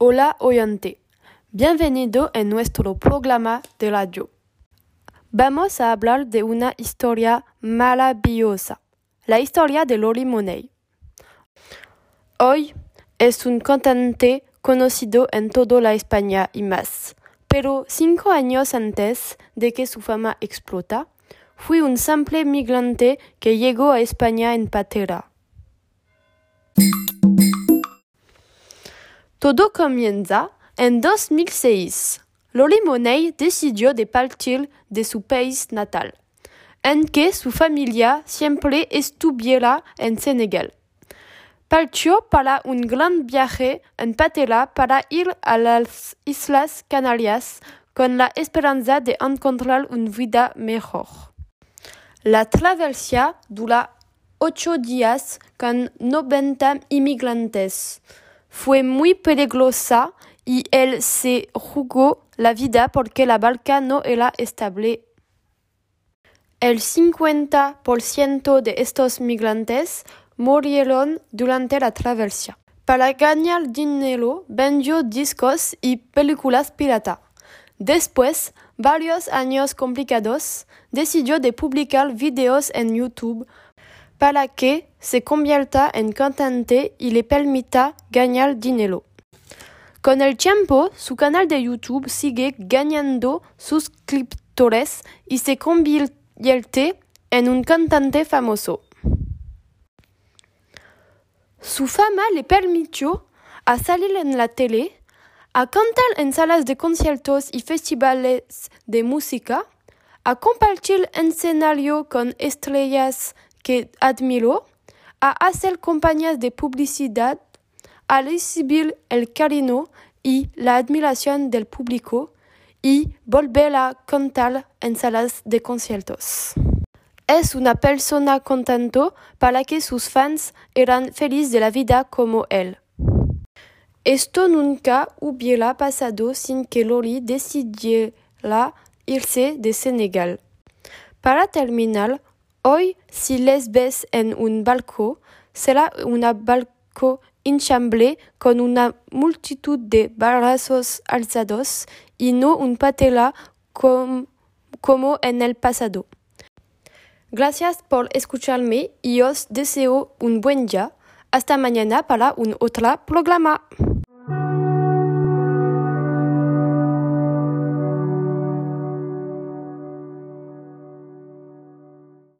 Hola oyente, bienvenido en nuestro programa de radio. Vamos a hablar de una historia maravillosa, la historia de Loli Monet. Hoy es un cantante conocido en toda la España y más, pero cinco años antes de que su fama explota, fue un simple migrante que llegó a España en patera. Todo comienza en 2006. Loli Monet decidió de partir de su país natal, en que su familia siempre estuviera en Senegal. Partió para un gran viaje en patera para ir a las Islas Canarias con la esperanza de encontrar una vida mejor. La travesía dura ocho días con 90 inmigrantes. Fue muy peligrosa y él se jugó la vida porque la barca no era estable. El 50% de estos migrantes murieron durante la travesía. Para ganar dinero vendió discos y películas pirata. Después, varios años complicados, decidió de publicar videos en YouTube para que se convierta en cantante y le permita ganar dinero. Con el tiempo, su canal de YouTube sigue ganando suscriptores y se convierte en un cantante famoso. Su fama le permitió a salir en la tele, a cantar en salas de conciertos y festivales de música, a compartir escenario con estrellas que admiró, a hacer campañas de publicidad, a recibir el cariño y la admiración del público y volver a cantar en salas de conciertos. Es una persona contento para que sus fans eran felices de la vida como él. Esto nunca hubiera pasado sin que Loli decidiera irse de Senegal. Para terminar, hoy si les ves en un barco, será un barco hinchable con una multitud de brazos alzados y no un patela como en el pasado. Gracias por escucharme y os deseo un buen día. Hasta mañana para un otro programa.